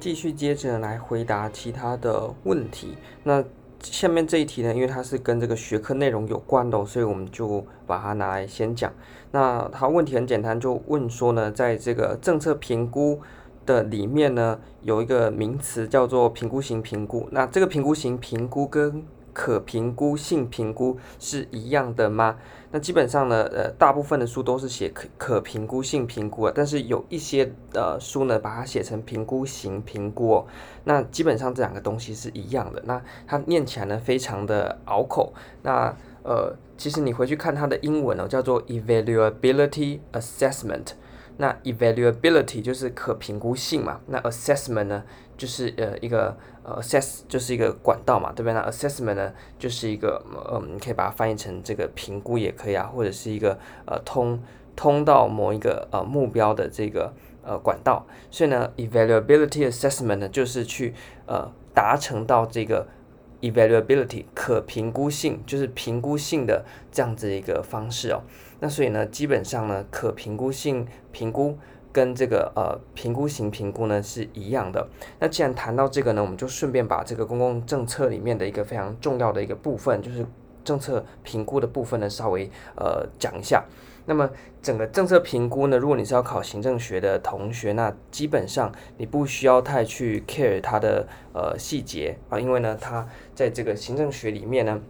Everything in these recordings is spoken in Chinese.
继续接着来回答其他的问题。那下面这一题呢，因为它是跟这个学科内容有关的，所以我们就把它拿来先讲。那它问题很简单，就问说呢，在这个政策评估的里面呢，有一个名词叫做评估型评估。那这个评估型评估跟可评估性评估是一样的吗？那基本上呢，呃，大部分的书都是写可可评估性评估啊，但是有一些呃书呢，把它写成评估型评估哦。那基本上这两个东西是一样的。那它念起来呢，非常的拗口。那呃，其实你回去看它的英文哦，叫做 evaluability assessment。那 evaluability 就是可评估性嘛，那 assessment 呢，就是呃一个呃 assess 就是一个管道嘛，对不对？那 assessment 呢，就是一个呃，你可以把它翻译成这个评估也可以啊，或者是一个呃通通到某一个呃目标的这个呃管道。所以呢，evaluability assessment 呢，就是去呃达成到这个。evaluability 可评估性就是评估性的这样子一个方式哦，那所以呢，基本上呢，可评估性评估跟这个呃评估型评估呢是一样的。那既然谈到这个呢，我们就顺便把这个公共政策里面的一个非常重要的一个部分，就是政策评估的部分呢，稍微呃讲一下。那么整个政策评估呢，如果你是要考行政学的同学，那基本上你不需要太去 care 它的呃细节啊，因为呢，它在这个行政学里面呢，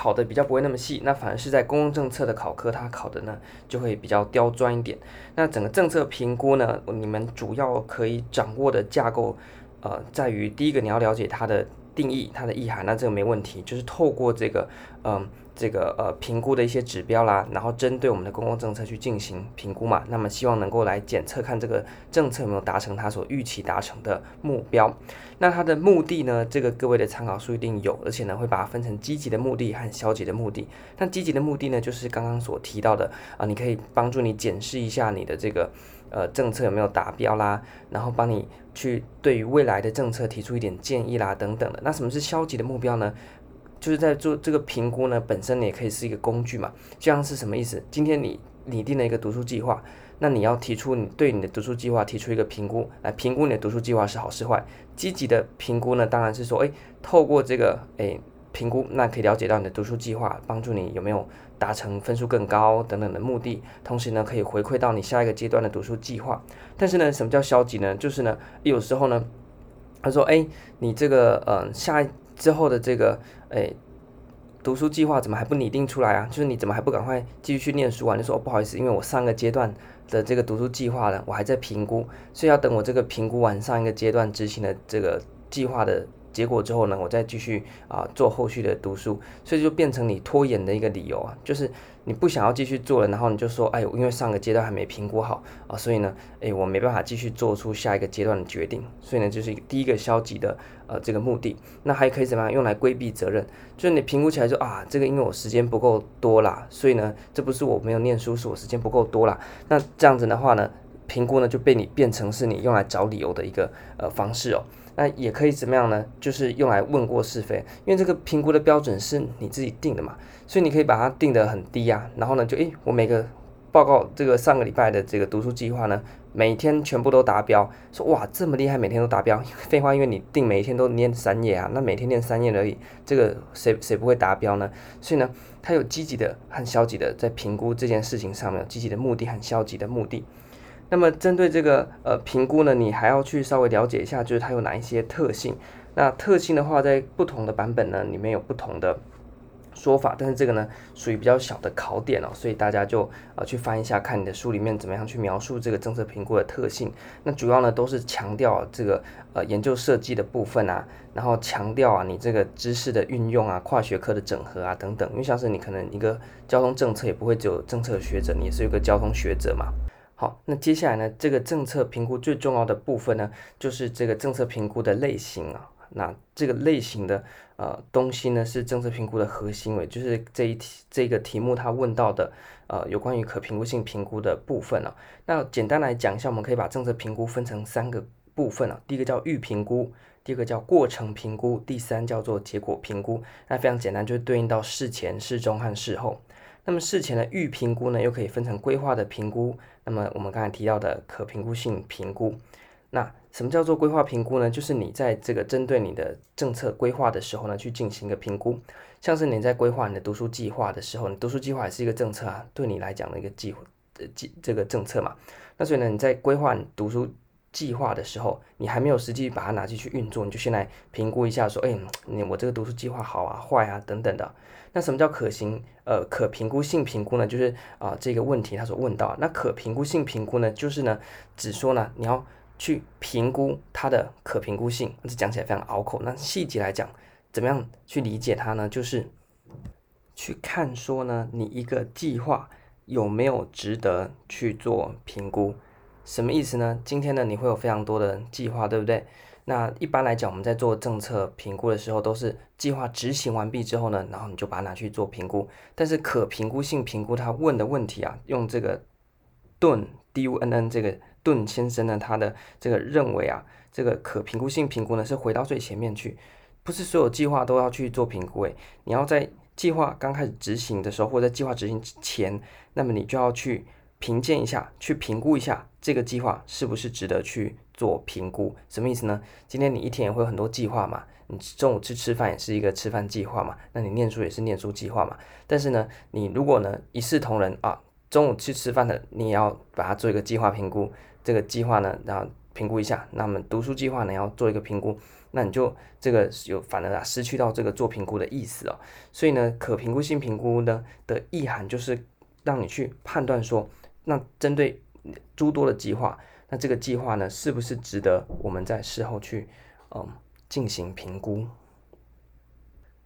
考的比较不会那么细，那反而是在公共政策的考科，它考的呢就会比较刁钻一点。那整个政策评估呢，你们主要可以掌握的架构，呃，在于第一个你要了解它的定义，它的意涵，那这个没问题，就是透过这个嗯。这个呃评估的一些指标啦，然后针对我们的公共政策去进行评估嘛，那么希望能够来检测看这个政策有没有达成它所预期达成的目标。那它的目的呢，这个各位的参考书一定有，而且呢会把它分成积极的目的和消极的目的。那积极的目的呢，就是刚刚所提到的啊、你可以帮助你检视一下你的这个呃政策有没有达标啦，然后帮你去对于未来的政策提出一点建议啦等等的。那什么是消极的目标呢？就是在做这个评估呢，本身也可以是一个工具嘛。这样是什么意思？今天你拟定了一个读书计划，那你要提出你对你的读书计划提出一个评估，来评估你的读书计划是好是坏。积极的评估呢，当然是说，诶，透过这个诶评估，那可以了解到你的读书计划，帮助你有没有达成分数更高等等的目的。同时呢，可以回馈到你下一个阶段的读书计划。但是呢，什么叫消极呢？就是呢，有时候呢，他说，诶，你这个呃下。之后的这个诶，读书计划怎么还不拟定出来啊？就是你怎么还不赶快继续去念书啊？你说哦，不好意思，因为我上个阶段的这个读书计划呢，我还在评估，所以要等我这个评估完上一个阶段执行的这个计划的结果之后呢，我再继续啊做后续的读书，所以就变成你拖延的一个理由啊，就是。你不想要继续做了，然后你就说，哎，因为上个阶段还没评估好啊，所以呢，哎，我没办法继续做出下一个阶段的决定，所以呢，就是第一个消极的呃这个目的。那还可以怎么样用来规避责任？就是你评估起来说啊，这个因为我时间不够多啦，所以呢，这不是我没有念书，是我时间不够多啦。那这样子的话呢，评估呢就被你变成是你用来找理由的一个呃方式哦。那也可以怎么样呢？就是用来问过是非，因为这个评估的标准是你自己定的嘛，所以你可以把它定得很低啊。然后呢，就诶，我每个报告这个上个礼拜的这个读书计划呢，每天全部都达标。说哇，这么厉害，每天都达标。废话，因为你定每一天都念三页啊，那每天念三页而已，这个谁谁不会达标呢？所以呢，它有积极的和消极的在评估这件事情上面，积极的目的和消极的目的。那么针对这个呃评估呢，你还要去稍微了解一下，就是它有哪一些特性。那特性的话，在不同的版本呢里面有不同的说法，但是这个呢属于比较小的考点哦，所以大家就呃去翻一下，看你的书里面怎么样去描述这个政策评估的特性。那主要呢都是强调这个呃研究设计的部分啊，然后强调啊你这个知识的运用啊、跨学科的整合啊等等。因为像是你可能一个交通政策也不会只有政策学者，你也是有个交通学者嘛。好，那接下来呢，这个政策评估最重要的部分呢，就是这个政策评估的类型啊。那这个类型的呃东西呢，是政策评估的核心，也就是这一题这个题目它问到的呃有关于可评估性评估的部分啊。那简单来讲一下，我们可以把政策评估分成三个部分啊。第一个叫预评估，第二个叫过程评估，第三叫做结果评估。那非常简单，就是对应到事前、事中和事后。那么事前的预评估呢，又可以分成规划的评估。那么我们刚才提到的可评估性评估，那什么叫做规划评估呢？就是你在这个针对你的政策规划的时候呢，去进行一个评估。像是你在规划你的读书计划的时候，你读书计划也是一个政策啊，对你来讲的一个计呃计这个政策嘛。那所以呢，你在规划你读书计划的时候，你还没有实际把它拿进去运作，你就先来评估一下，说，哎，你我这个读书计划好啊、坏啊等等的。那什么叫可行呃可评估性评估呢？就是啊、这个问题他所问到，那可评估性评估呢，就是呢只说呢你要去评估它的可评估性，这讲起来非常拗口。那细节来讲，怎么样去理解它呢？就是去看说呢你一个计划有没有值得去做评估。什么意思呢？今天呢，你会有非常多的计划，对不对？那一般来讲，我们在做政策评估的时候，都是计划执行完毕之后呢，然后你就把它拿去做评估。但是可评估性评估，他问的问题啊，用这个顿 D U N N 这个顿先生呢，他的这个认为啊，这个可评估性评估呢，是回到最前面去，不是所有计划都要去做评估诶，你要在计划刚开始执行的时候，或者在计划执行之前，那么你就要去。评鉴一下，去评估一下这个计划是不是值得去做评估？什么意思呢？今天你一天也会有很多计划嘛，你中午去吃饭也是一个吃饭计划嘛，那你念书也是念书计划嘛。但是呢，你如果呢一视同仁啊，中午去吃饭的你也要把它做一个计划评估，这个计划呢，然后评估一下。那么读书计划呢要做一个评估，那你就这个有反而啊失去到这个做评估的意思哦。所以呢，可评估性评估呢的意涵就是让你去判断说。那针对诸多的计划，那这个计划呢，是不是值得我们在事后去嗯进行评估？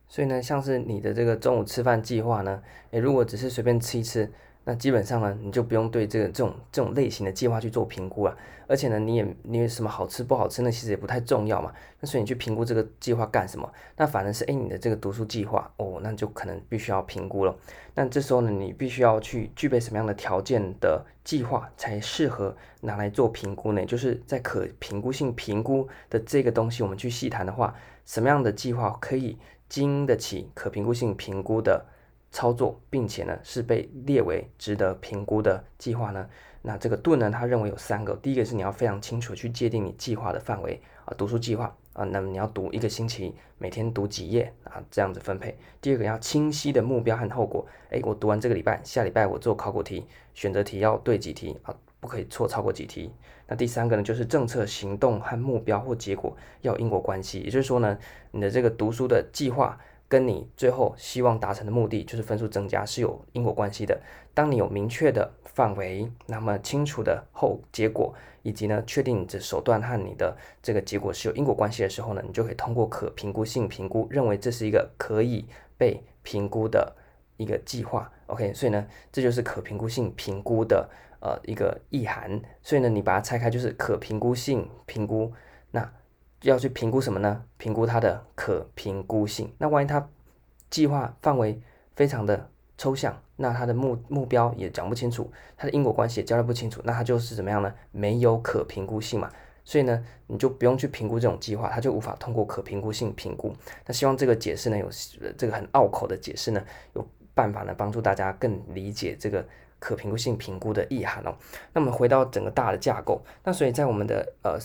所以呢，像是你的这个中午吃饭计划呢，诶，如果只是随便吃一吃。那基本上呢，你就不用对这个这种这种类型的计划去做评估了。而且呢，你也你有什么好吃不好吃，那其实也不太重要嘛。那所以你去评估这个计划干什么？那反正是诶，你的这个读书计划哦，那就可能必须要评估了。那这时候呢，你必须要去具备什么样的条件的计划才适合拿来做评估呢？就是在可评估性评估的这个东西，我们去细谈的话，什么样的计划可以经得起可评估性评估的？操作，并且呢是被列为值得评估的计划呢。那这个顿呢，他认为有三个。第一个是你要非常清楚去界定你计划的范围啊，读书计划啊，那么你要读一个星期，每天读几页啊，这样子分配。第二个要清晰的目标和后果，诶，我读完这个礼拜，下礼拜我做考古题，选择题要对几题啊，不可以错超过几题。那第三个呢，就是政策行动和目标或结果要因果关系，也就是说呢，你的这个读书的计划。跟你最后希望达成的目的，就是分数增加，是有因果关系的。当你有明确的范围，那么清楚的后结果，以及呢确定你的手段和你的这个结果是有因果关系的时候呢，你就可以通过可评估性评估，认为这是一个可以被评估的一个计划。OK，所以呢，这就是可评估性评估的呃一个意涵。所以呢，你把它拆开，就是可评估性评估。要去评估什么呢？评估它的可评估性。那万一它计划范围非常的抽象，那它的目目标也讲不清楚，它的因果关系也交代不清楚，那它就是怎么样呢？没有可评估性嘛。所以呢，你就不用去评估这种计划，它就无法通过可评估性评估。那希望这个解释呢，有这个很拗口的解释呢，有办法呢帮助大家更理解这个可评估性评估的意涵哦。那么回到整个大的架构，那所以在我们的呃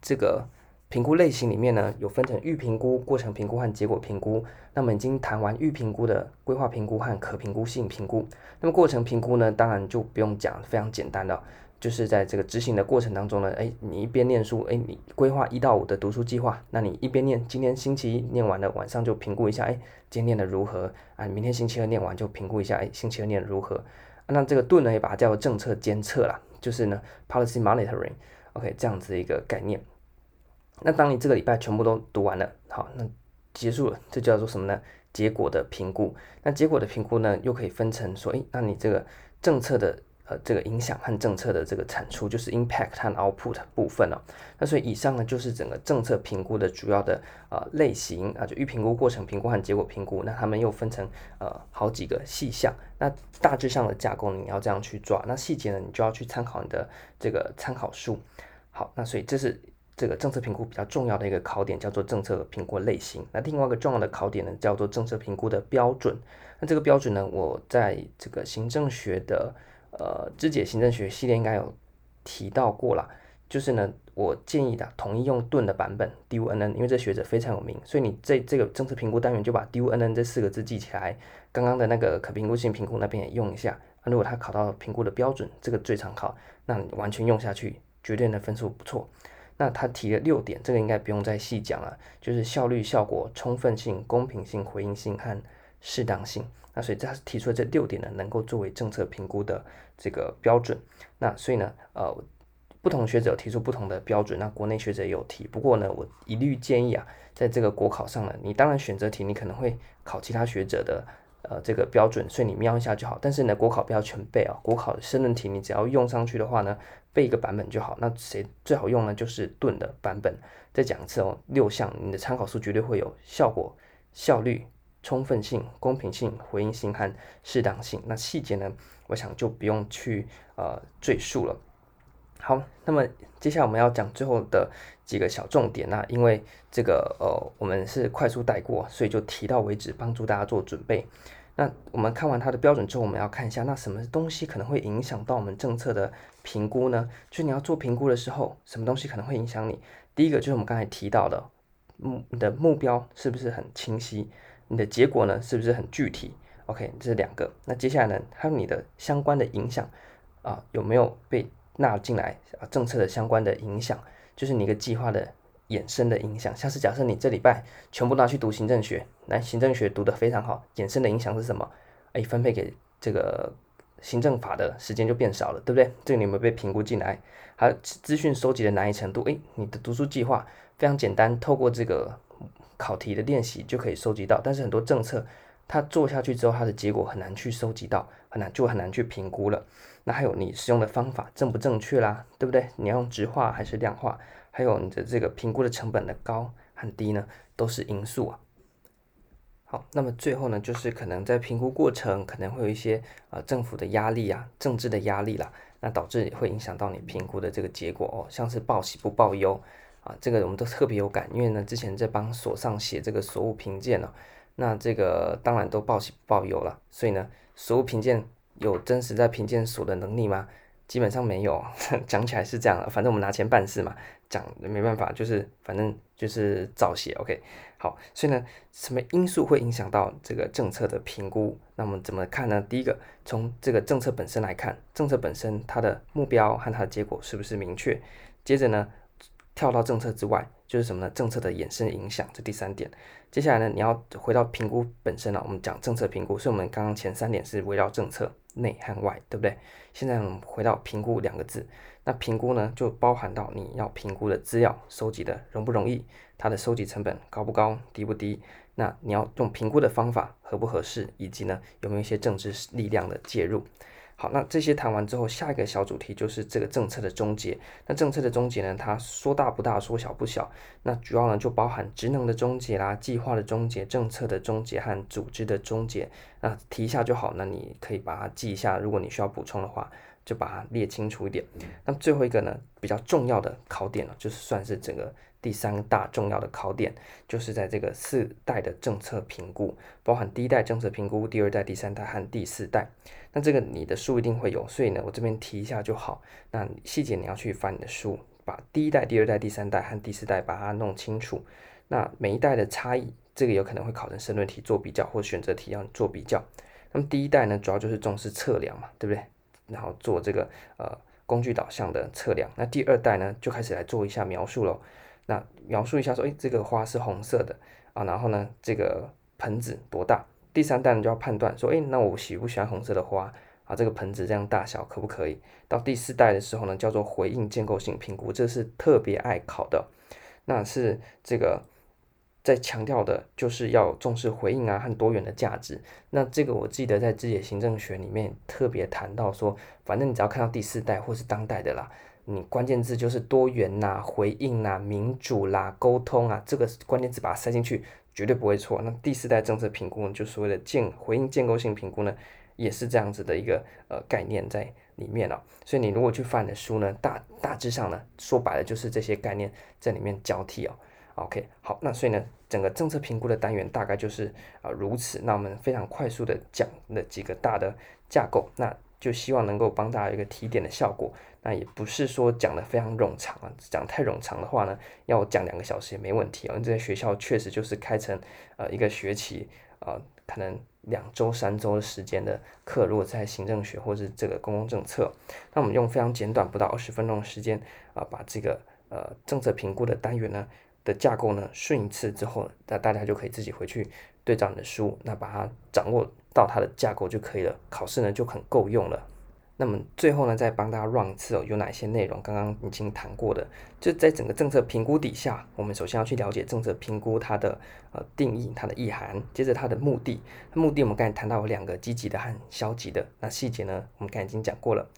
这个。评估类型里面呢，有分成预评估、过程评估和结果评估。那么已经谈完预评估的规划评估和可评估性评估。那么过程评估呢，当然就不用讲，非常简单的，就是在这个执行的过程当中呢，哎，你一边念书，哎，你规划一到五的读书计划，那你一边念，今天星期一念完了，晚上就评估一下，哎，今天念的如何啊？明天星期二念完就评估一下，哎，星期二念的如何？那这个盾呢，也把它叫做政策监测啦，就是呢，policy monitoring，OK，这样子一个概念。那当你这个礼拜全部都读完了，好，那结束了，这叫做什么呢？结果的评估。那结果的评估呢，又可以分成说，诶，那你这个政策的呃这个影响和政策的这个产出，就是 impact 和 output 部分哦。那所以以上呢，就是整个政策评估的主要的呃类型啊，就预评估、过程评估和结果评估。那他们又分成呃好几个细项。那大致上的架构你要这样去抓，那细节呢，你就要去参考你的这个参考书。好，那所以这是。这个政策评估比较重要的一个考点叫做政策评估类型。那另外一个重要的考点呢，叫做政策评估的标准。那这个标准呢，我在这个行政学的呃，肢解行政学系列应该有提到过啦。就是呢，我建议的统一用盾的版本 DUNN，因为这学者非常有名，所以你这这个政策评估单元就把 DUNN 这四个字记起来。刚刚的那个可评估性评估那边也用一下。那如果他考到评估的标准，这个最常考，那你完全用下去，绝对的分数不错。那他提了六点，这个应该不用再细讲了，就是效率、效果、充分性、公平性、回应性和适当性。那所以他提出了这六点呢，能够作为政策评估的这个标准。那所以呢，呃。不同学者提出不同的标准，那国内学者也有提。不过呢，我一律建议啊，在这个国考上呢，你当然选择题你可能会考其他学者的呃这个标准，所以你瞄一下就好。但是呢，国考不要全背啊，国考申论题你只要用上去的话呢，背一个版本就好。那谁最好用呢？就是钝的版本。再讲一次哦，六项你的参考书绝对会有效果、效率、充分性、公平性、回应性和适当性。那细节呢，我想就不用去呃赘述了。好，那么接下来我们要讲最后的几个小重点那、因为这个呃，我们是快速带过，所以就提到为止，帮助大家做准备。那我们看完它的标准之后，我们要看一下，那什么东西可能会影响到我们政策的评估呢？就你要做评估的时候，什么东西可能会影响你？第一个就是我们刚才提到的，目你的目标是不是很清晰？你的结果呢，是不是很具体？OK，这是两个。那接下来呢，还有你的相关的影响啊，有没有被？纳进来啊，政策的相关的影响，就是你一个计划的衍生的影响。像是假设你这礼拜全部拿去读行政学，来行政学读得非常好，衍生的影响是什么？哎，分配给这个行政法的时间就变少了，对不对？这个你有没有被评估进来？还有资讯收集的难易程度，哎，你的读书计划非常简单，透过这个考题的练习就可以收集到，但是很多政策。它做下去之后，它的结果很难去收集到，很难就很难去评估了。那还有你使用的方法正不正确啦，对不对？你要用直化还是量化？还有你的这个评估的成本的高和低呢，都是因素啊。好，那么最后呢，就是可能在评估过程可能会有一些呃政府的压力啊，政治的压力啦，那导致会影响到你评估的这个结果哦，像是报喜不报忧啊，这个我们都特别有感，因为呢之前在帮所上写这个所务评鉴呢。那这个当然都报喜不报忧了，所以呢，所务评鉴有真实在评鉴所的能力吗？基本上没有，讲起来是这样，反正我们拿钱办事嘛，讲没办法，就是反正就是照写，OK。好，所以呢，什么因素会影响到这个政策的评估？那我们怎么看呢？第一个，从这个政策本身来看，政策本身它的目标和它的结果是不是明确？接着呢，跳到政策之外。就是什么呢？政策的衍生影响，这第三点。接下来呢，你要回到评估本身了。我们讲政策评估，所以我们刚刚前三点是围绕政策内和外，对不对？现在我们回到评估两个字，那评估呢，就包含到你要评估的资料收集的容不容易，它的收集成本高不高，低不低？那你要用评估的方法合不合适，以及呢，有没有一些政治力量的介入？好，那这些谈完之后，下一个小主题就是这个政策的终结。那政策的终结呢，它说大不大，说小不小。那主要呢就包含职能的终结啦、计划的终结、政策的终结和组织的终结。那提一下就好，那你可以把它记一下。如果你需要补充的话，就把它列清楚一点。那么最后一个呢，比较重要的考点呢，就是算是整个。第三大重要的考点，就是在这个四代的政策评估，包含第一代政策评估、第二代、第三代和第四代。那这个你的书一定会有，所以呢，我这边提一下就好。那细节你要去翻你的书，把第一代、第二代、第三代和第四代把它弄清楚。那每一代的差异，这个有可能会考成申论题做比较，或选择题要做比较。那么第一代呢，主要就是重视测量嘛，对不对？然后做这个呃工具导向的测量。那第二代呢，就开始来做一下描述喽。那描述一下说，诶，这个花是红色的啊，然后呢，这个盆子多大？第三代呢就要判断说，诶，那我喜不喜欢红色的花啊？这个盆子这样大小可不可以？到第四代的时候呢，叫做回应建构性评估，这是特别爱考的。那是这个在强调的，就是要重视回应啊和多元的价值。那这个我记得在自己的行政学里面特别谈到说，反正你只要看到第四代或是当代的啦。你关键字就是多元呐、回应呐、民主啦、沟通啊，这个关键字把它塞进去，绝对不会错。那第四代政策评估呢，就所谓的建回应建构性评估呢，也是这样子的一个呃概念在里面哦。所以你如果去翻你的书呢，大大致上呢，说白了就是这些概念在里面交替哦。OK，好，那所以呢，整个政策评估的单元大概就是啊、如此。那我们非常快速的讲了几个大的架构，那。就希望能够帮大家一个提点的效果。那也不是说讲的非常冗长啊，讲太冗长的话呢，要讲两个小时也没问题啊。这些学校确实就是开成呃一个学期呃可能两周三周的时间的课，如果在行政学或是这个公共政策，那我们用非常简短不到二十分钟的时间啊，把这个呃政策评估的单元呢的架构呢顺一次之后，那大家就可以自己回去对照你的书，那把它掌握到它的架构就可以了，考试呢就很够用了。那么最后呢，再帮大家 run 一次哦，有哪些内容？刚刚已经谈过的，就在整个政策评估底下，我们首先要去了解政策评估它的呃定义、它的意涵，接着它的目的。目的我们刚才谈到有两个，积极的和消极的。那细节呢，我们刚才已经讲过了。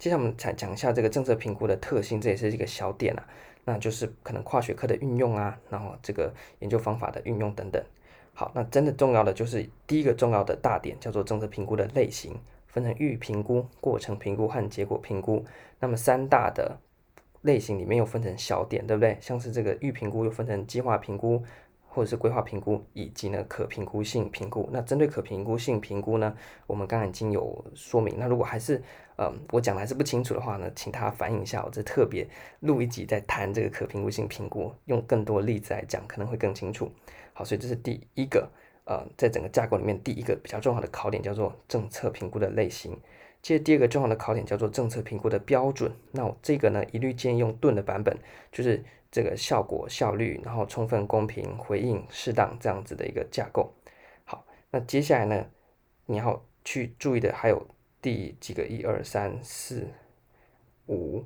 接下来我们才讲一下这个政策评估的特性，这也是一个小点啊，那就是可能跨学科的运用啊，然后这个研究方法的运用等等。好，那真的重要的就是第一个重要的大点，叫做政策评估的类型。分成预评估、过程评估和结果评估。那么三大的类型里面又分成小点，对不对？像是这个预评估又分成计划评估或者是规划评估，以及呢可评估性评估。那针对可评估性评估呢，我们刚刚已经有说明。那如果还是嗯我讲的还是不清楚的话呢，请他反映一下，我这特别录一集在谈这个可评估性评估，用更多例子来讲可能会更清楚。好，所以这是第一个。呃，在整个架构里面，第一个比较重要的考点叫做政策评估的类型。接着第二个重要的考点叫做政策评估的标准。那我这个呢，一律建议用盾的版本，就是这个效果、效率，然后充分、公平、回应、适当这样子的一个架构。好，那接下来呢，你要去注意的还有第几个？一二三四五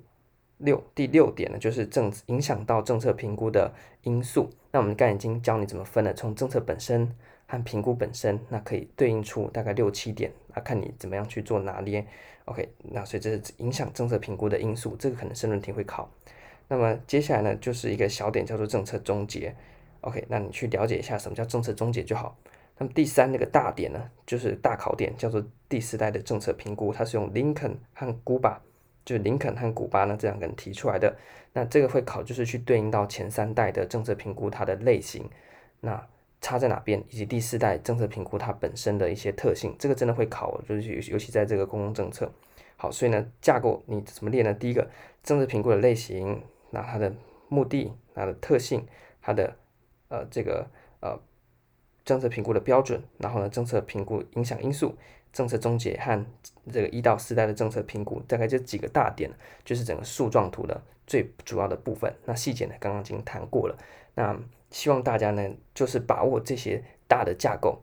六，第六点呢，就是政影响到政策评估的因素。那我们刚才已经教你怎么分了，从政策本身。和评估本身，那可以对应出大概六七点，那看你怎么样去做拿捏。OK，那所以这是影响政策评估的因素，这个可能申论题会考。那么接下来呢，就是一个小点叫做政策终结。OK，那你去了解一下什么叫政策终结就好。那么第三那个大点呢，就是大考点，叫做第四代的政策评估，它是用林肯和古巴，就是林肯和古巴呢这两个人提出来的。那这个会考就是去对应到前三代的政策评估它的类型。那差在哪边，以及第四代政策评估它本身的一些特性，这个真的会考，就是尤其在这个公共政策。好，所以呢，架构你怎么列呢？第一个，政策评估的类型，那它的目的，它的特性，它的呃这个呃政策评估的标准，然后呢，政策评估影响因素，政策终结和这个一到四代的政策评估，大概这几个大点，就是整个树状图的最主要的部分。那细节呢，刚刚已经谈过了。那希望大家呢，就是把握这些大的架构，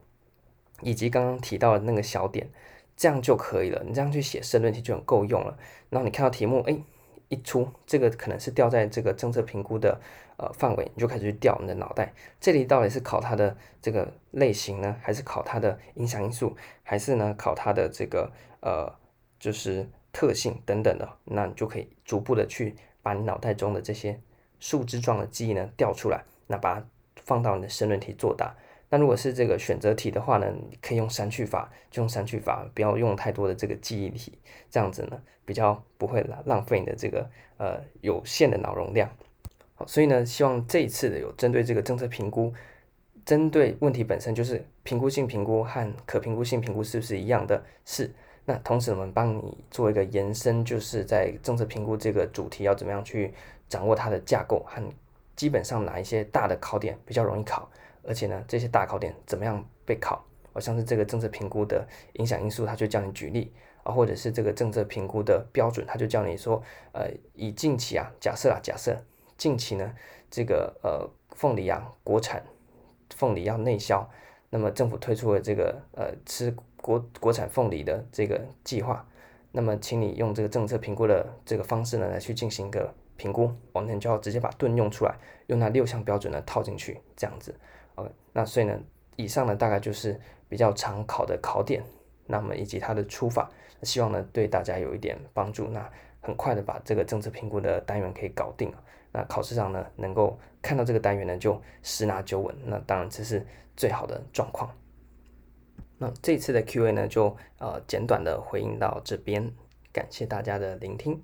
以及刚刚提到的那个小点，这样就可以了。你这样去写申论题就很够用了。然后你看到题目，哎，一出这个可能是掉在这个政策评估的呃范围，你就开始去调你的脑袋。这里到底是考它的这个类型呢，还是考它的影响因素，还是呢考它的这个呃就是特性等等的？那你就可以逐步的去把你脑袋中的这些。树枝状的记忆呢调出来，那把它放到你的申论题作答。那如果是这个选择题的话呢，你可以用删去法，就用删去法，不要用太多的这个记忆题，这样子呢比较不会浪浪费你的这个呃有限的脑容量。好，所以呢，希望这一次的有针对这个政策评估，针对问题本身就是评估性评估和可评估性评估是不是一样的？是。那同时我们帮你做一个延伸，就是在政策评估这个主题要怎么样去。掌握它的架构和基本上哪一些大的考点比较容易考，而且呢，这些大考点怎么样被考？好像是这个政策评估的影响因素，他就叫你举例啊，或者是这个政策评估的标准，他就叫你说，呃，以近期啊，假设啊，假设近期呢，这个呃凤梨啊，国产凤梨要内销，那么政府推出了这个呃吃国国产凤梨的这个计划，那么请你用这个政策评估的这个方式呢，来去进行一个。评估，我们就要直接把盾用出来，用那六项标准呢套进去，这样子。OK，那所以呢，以上呢大概就是比较常考的考点，那么以及它的出法，希望呢对大家有一点帮助。那很快的把这个政策评估的单元可以搞定，那考试上呢能够看到这个单元呢就十拿九稳，那当然这是最好的状况。那这次的 Q&A 呢就呃简短的回应到这边，感谢大家的聆听。